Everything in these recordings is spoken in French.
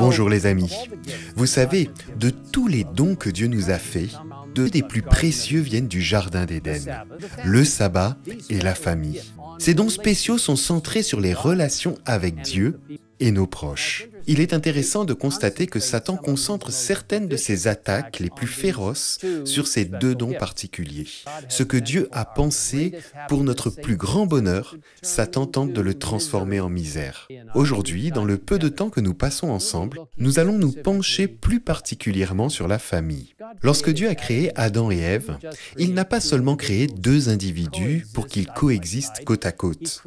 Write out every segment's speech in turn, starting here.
Bonjour les amis. Vous savez, de tous les dons que Dieu nous a faits, deux des plus précieux viennent du Jardin d'Éden, le sabbat et la famille. Ces dons spéciaux sont centrés sur les relations avec Dieu et nos proches. Il est intéressant de constater que Satan concentre certaines de ses attaques les plus féroces sur ces deux dons particuliers. Ce que Dieu a pensé pour notre plus grand bonheur, Satan tente de le transformer en misère. Aujourd'hui, dans le peu de temps que nous passons ensemble, nous allons nous pencher plus particulièrement sur la famille. Lorsque Dieu a créé Adam et Ève, il n'a pas seulement créé deux individus pour qu'ils coexistent côte à côte.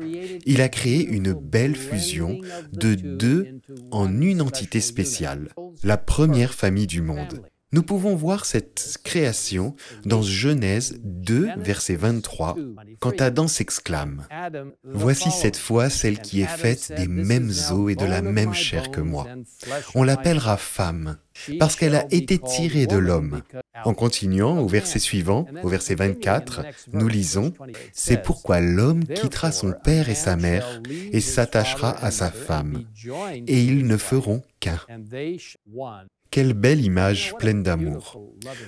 Il a créé une belle fusion de deux en une entité spéciale, la première famille du monde. Nous pouvons voir cette création dans Genèse 2, verset 23, quand Adam s'exclame ⁇ Voici cette fois celle qui est faite des mêmes os et de la même chair que moi. On l'appellera femme, parce qu'elle a été tirée de l'homme. En continuant au verset suivant, au verset 24, nous lisons ⁇ C'est pourquoi l'homme quittera son père et sa mère et s'attachera à sa femme, et ils ne feront qu'un. Quelle belle image pleine d'amour.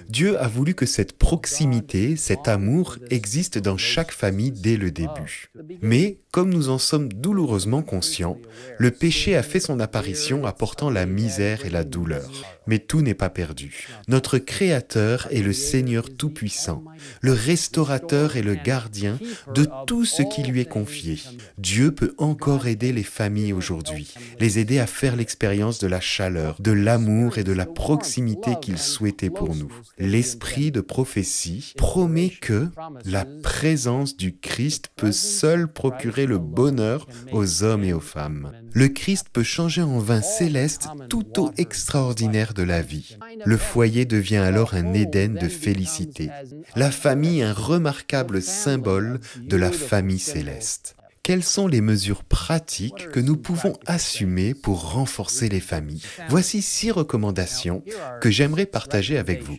Dieu a voulu que cette proximité, cet amour existe dans chaque famille dès le début. Mais, comme nous en sommes douloureusement conscients, le péché a fait son apparition apportant la misère et la douleur. Mais tout n'est pas perdu. Notre Créateur est le Seigneur Tout-Puissant, le restaurateur et le gardien de tout ce qui lui est confié. Dieu peut encore aider les familles aujourd'hui, les aider à faire l'expérience de la chaleur, de l'amour et de la proximité qu'il souhaitait pour nous. L'esprit de prophétie promet que la présence du Christ peut seul procurer le bonheur aux hommes et aux femmes. Le Christ peut changer en vin céleste tout eau extraordinaire de la vie. Le foyer devient alors un Éden de félicité. La famille un remarquable symbole de la famille céleste quelles sont les mesures pratiques que nous pouvons assumer pour renforcer les familles? Voici six recommandations que j'aimerais partager avec vous.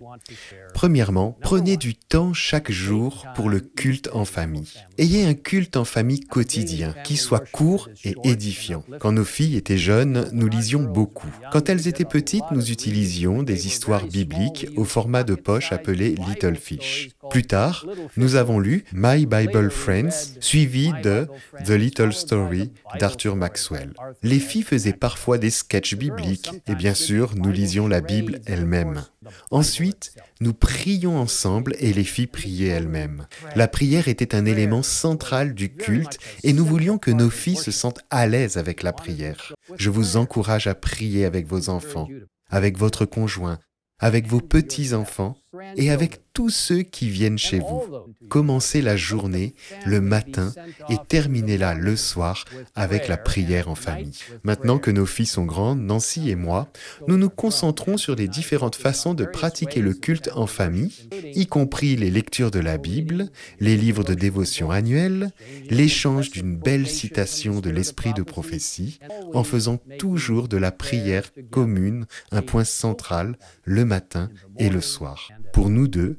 Premièrement, prenez du temps chaque jour pour le culte en famille. Ayez un culte en famille quotidien qui soit court et édifiant. Quand nos filles étaient jeunes, nous lisions beaucoup. Quand elles étaient petites, nous utilisions des histoires bibliques au format de poche appelé Little Fish. Plus tard, nous avons lu My Bible Friends, suivi de The Little Story d'Arthur Maxwell. Les filles faisaient parfois des sketchs bibliques et bien sûr, nous lisions la Bible elle-même. Ensuite, nous prions ensemble et les filles priaient elles-mêmes. La prière était un élément central du culte et nous voulions que nos filles se sentent à l'aise avec la prière. Je vous encourage à prier avec vos enfants, avec votre conjoint, avec vos petits-enfants et avec tous ceux qui viennent chez vous. Commencez la journée le matin et terminez-la le soir avec la prière en famille. Maintenant que nos filles sont grandes, Nancy et moi, nous nous concentrons sur les différentes façons de pratiquer le culte en famille, y compris les lectures de la Bible, les livres de dévotion annuels, l'échange d'une belle citation de l'esprit de prophétie, en faisant toujours de la prière commune un point central le matin et le soir. Pour nous deux,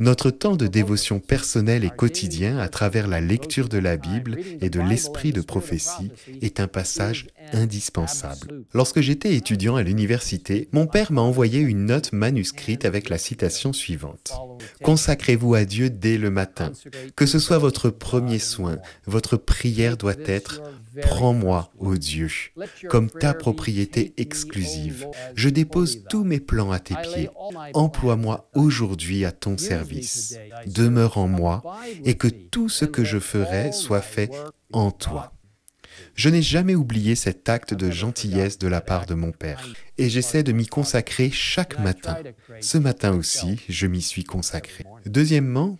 notre temps de dévotion personnel et quotidien à travers la lecture de la Bible et de l'esprit de prophétie est un passage indispensable. Lorsque j'étais étudiant à l'université, mon père m'a envoyé une note manuscrite avec la citation suivante. Consacrez-vous à Dieu dès le matin. Que ce soit votre premier soin, votre prière doit être Prends-moi, ô Dieu, comme ta propriété exclusive. Je dépose tous mes plans à tes pieds. Emploie-moi aujourd'hui à ton service. Demeure en moi et que tout ce que je ferai soit fait en toi. Je n'ai jamais oublié cet acte de gentillesse de la part de mon Père, et j'essaie de m'y consacrer chaque matin. Ce matin aussi, je m'y suis consacré. Deuxièmement,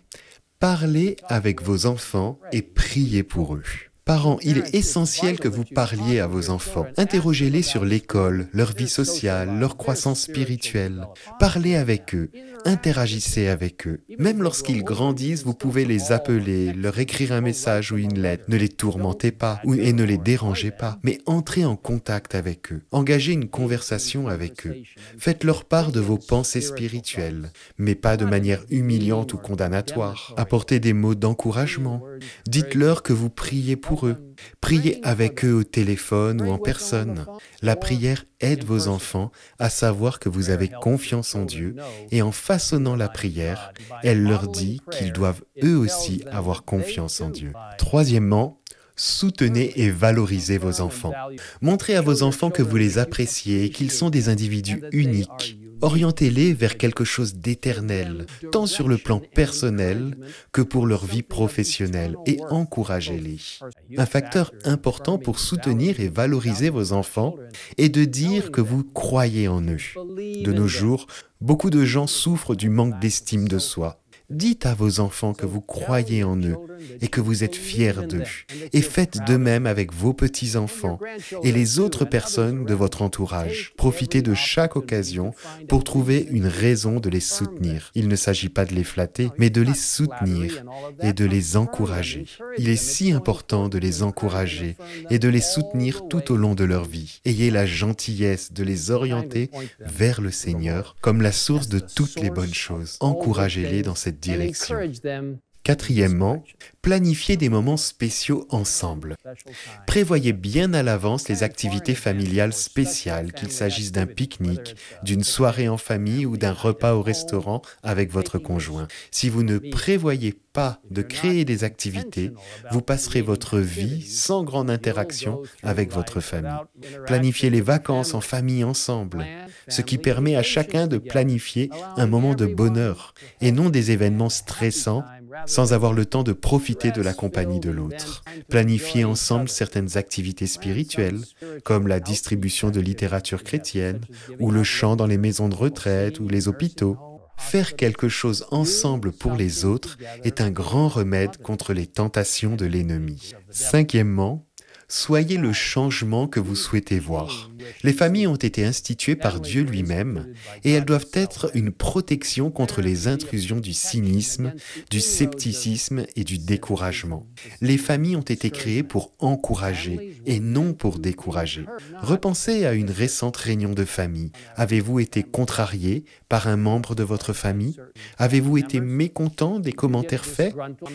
parlez avec vos enfants et priez pour eux. Parents, il est essentiel que vous parliez à vos enfants. Interrogez-les sur l'école, leur vie sociale, leur croissance spirituelle. Parlez avec eux, interagissez avec eux. Même lorsqu'ils grandissent, vous pouvez les appeler, leur écrire un message ou une lettre. Ne les tourmentez pas et ne les dérangez pas, mais entrez en contact avec eux. Engagez une conversation avec eux. Faites leur part de vos pensées spirituelles, mais pas de manière humiliante ou condamnatoire. Apportez des mots d'encouragement. Dites-leur que vous priez pour pour eux. Priez avec eux au téléphone ou en personne. La prière aide vos enfants à savoir que vous avez confiance en Dieu et en façonnant la prière, elle leur dit qu'ils doivent eux aussi avoir confiance en Dieu. Troisièmement, Soutenez et valorisez vos enfants. Montrez à vos enfants que vous les appréciez et qu'ils sont des individus uniques Orientez-les vers quelque chose d'éternel, tant sur le plan personnel que pour leur vie professionnelle, et encouragez-les. Un facteur important pour soutenir et valoriser vos enfants est de dire que vous croyez en eux. De nos jours, beaucoup de gens souffrent du manque d'estime de soi. Dites à vos enfants que vous croyez en eux et que vous êtes fiers d'eux. Et faites de même avec vos petits-enfants et les autres personnes de votre entourage. Profitez de chaque occasion pour trouver une raison de les soutenir. Il ne s'agit pas de les flatter, mais de les soutenir et de les encourager. Il est si important de les encourager et de les soutenir tout au long de leur vie. Ayez la gentillesse de les orienter vers le Seigneur comme la source de toutes les bonnes choses. Encouragez-les dans cette and encourage them Quatrièmement, planifiez des moments spéciaux ensemble. Prévoyez bien à l'avance les activités familiales spéciales, qu'il s'agisse d'un pique-nique, d'une soirée en famille ou d'un repas au restaurant avec votre conjoint. Si vous ne prévoyez pas de créer des activités, vous passerez votre vie sans grande interaction avec votre famille. Planifiez les vacances en famille ensemble, ce qui permet à chacun de planifier un moment de bonheur et non des événements stressants sans avoir le temps de profiter de la compagnie de l'autre. Planifier ensemble certaines activités spirituelles, comme la distribution de littérature chrétienne, ou le chant dans les maisons de retraite ou les hôpitaux. Faire quelque chose ensemble pour les autres est un grand remède contre les tentations de l'ennemi. Cinquièmement, soyez le changement que vous souhaitez voir. Les familles ont été instituées par Dieu lui-même et elles doivent être une protection contre les intrusions du cynisme, du scepticisme et du découragement. Les familles ont été créées pour encourager et non pour décourager. Repensez à une récente réunion de famille. Avez-vous été contrarié par un membre de votre famille? Avez-vous été mécontent des commentaires faits?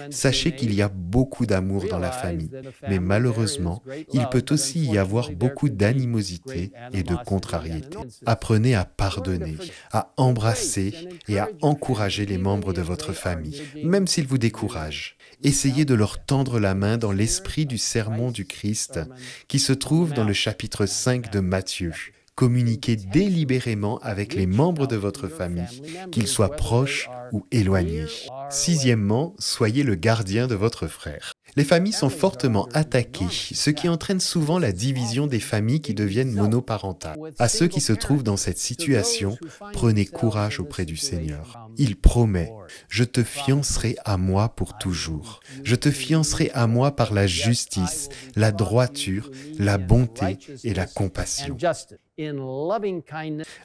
Sachez qu'il y a beaucoup d'amour dans la famille, mais malheureusement, il peut aussi y avoir beaucoup d'animosité et de contrariété. Apprenez à pardonner, à embrasser et à encourager les membres de votre famille, même s'ils vous découragent. Essayez de leur tendre la main dans l'esprit du sermon du Christ qui se trouve dans le chapitre 5 de Matthieu. Communiquez délibérément avec les membres de votre famille, qu'ils soient proches ou éloignés. Sixièmement, soyez le gardien de votre frère. Les familles sont fortement attaquées, ce qui entraîne souvent la division des familles qui deviennent monoparentales. À ceux qui se trouvent dans cette situation, prenez courage auprès du Seigneur. Il promet, je te fiancerai à moi pour toujours. Je te fiancerai à moi par la justice, la droiture, la bonté et la compassion.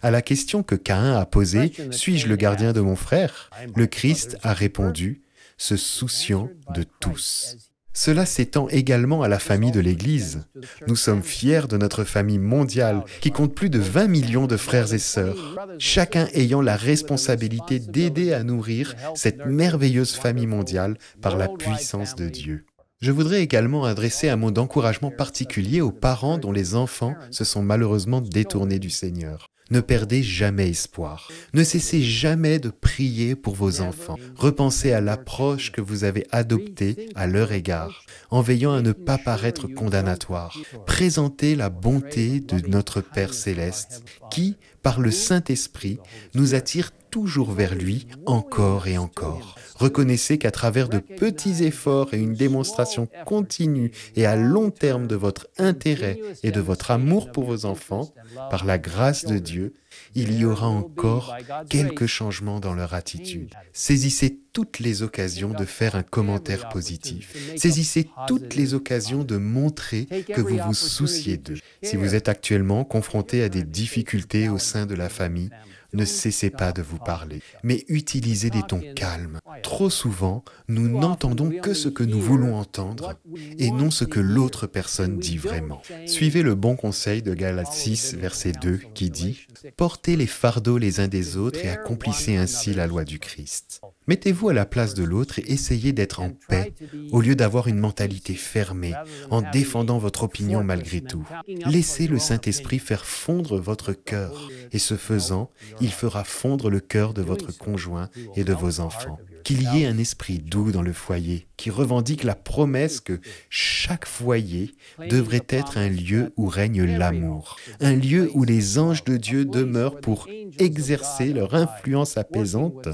À la question que Caïn a posée, suis-je le gardien de mon frère? Le Christ a répondu, se souciant de tous. Cela s'étend également à la famille de l'Église. Nous sommes fiers de notre famille mondiale qui compte plus de 20 millions de frères et sœurs, chacun ayant la responsabilité d'aider à nourrir cette merveilleuse famille mondiale par la puissance de Dieu. Je voudrais également adresser un mot d'encouragement particulier aux parents dont les enfants se sont malheureusement détournés du Seigneur. Ne perdez jamais espoir. Ne cessez jamais de prier pour vos enfants. Repensez à l'approche que vous avez adoptée à leur égard, en veillant à ne pas paraître condamnatoire. Présentez la bonté de notre Père céleste, qui, par le Saint-Esprit, nous attire toujours vers lui encore et encore. Reconnaissez qu'à travers de petits efforts et une démonstration continue et à long terme de votre intérêt et de votre amour pour vos enfants, par la grâce de Dieu, il y aura encore quelques changements dans leur attitude. Saisissez toutes les occasions de faire un commentaire positif. Saisissez toutes les occasions de montrer que vous vous souciez d'eux. Si vous êtes actuellement confronté à des difficultés au sein de la famille, ne cessez pas de vous parler, mais utilisez des tons calmes. Trop souvent, nous n'entendons que ce que nous voulons entendre et non ce que l'autre personne dit vraiment. Suivez le bon conseil de Galates 6, verset 2, qui dit Portez les fardeaux les uns des autres et accomplissez ainsi la loi du Christ. Mettez-vous à la place de l'autre et essayez d'être en paix au lieu d'avoir une mentalité fermée en défendant votre opinion malgré tout. Laissez le Saint-Esprit faire fondre votre cœur et ce faisant, il fera fondre le cœur de votre conjoint et de vos enfants qu'il y ait un esprit doux dans le foyer qui revendique la promesse que chaque foyer devrait être un lieu où règne l'amour, un lieu où les anges de Dieu demeurent pour exercer leur influence apaisante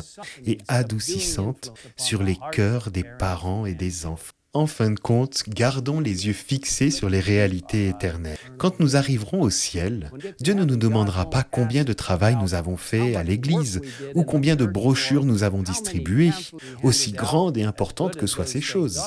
et adoucissante sur les cœurs des parents et des enfants. En fin de compte, gardons les yeux fixés sur les réalités éternelles. Quand nous arriverons au ciel, Dieu ne nous demandera pas combien de travail nous avons fait à l'Église ou combien de brochures nous avons distribuées, aussi grandes et importantes que soient ces choses.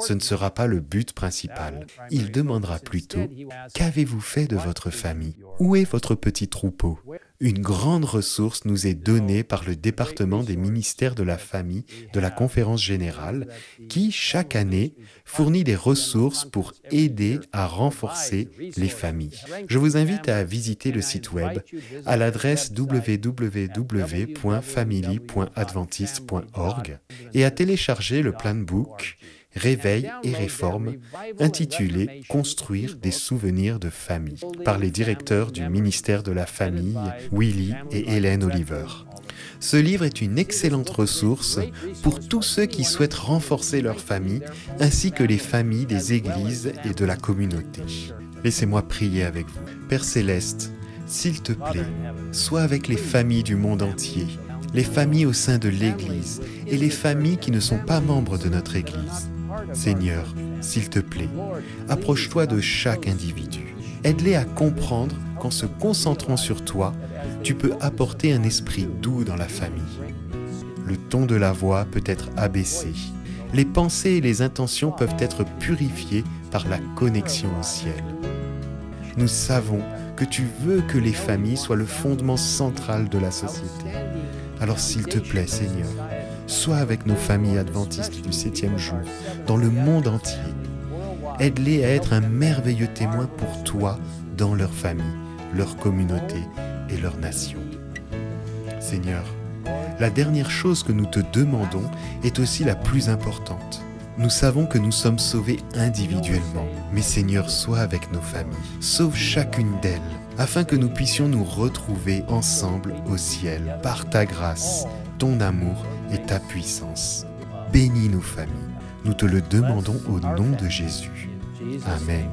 Ce ne sera pas le but principal. Il demandera plutôt, qu'avez-vous fait de votre famille? Où est votre petit troupeau? Une grande ressource nous est donnée par le département des ministères de la famille de la conférence générale qui, chaque année, fournit des ressources pour aider à renforcer les familles. Je vous invite à visiter le site web à l'adresse www.family.adventiste.org et à télécharger le plan book Réveil et réforme, intitulé Construire des souvenirs de famille, par les directeurs du ministère de la Famille, Willy et Hélène Oliver. Ce livre est une excellente ressource pour tous ceux qui souhaitent renforcer leur famille, ainsi que les familles des églises et de la communauté. Laissez-moi prier avec vous. Père céleste, s'il te plaît, sois avec les familles du monde entier, les familles au sein de l'Église et les familles qui ne sont pas membres de notre Église. Seigneur, s'il te plaît, approche-toi de chaque individu. Aide-les à comprendre qu'en se concentrant sur toi, tu peux apporter un esprit doux dans la famille. Le ton de la voix peut être abaissé. Les pensées et les intentions peuvent être purifiées par la connexion au ciel. Nous savons que tu veux que les familles soient le fondement central de la société. Alors s'il te plaît, Seigneur, sois avec nos familles adventistes du septième jour, dans le monde entier. Aide-les à être un merveilleux témoin pour toi dans leur famille, leur communauté et leur nation. Seigneur, la dernière chose que nous te demandons est aussi la plus importante. Nous savons que nous sommes sauvés individuellement, mais Seigneur, sois avec nos familles. Sauve chacune d'elles, afin que nous puissions nous retrouver ensemble au ciel par ta grâce, ton amour et ta puissance. Bénis nos familles. Nous te le demandons au nom de Jésus. Amen.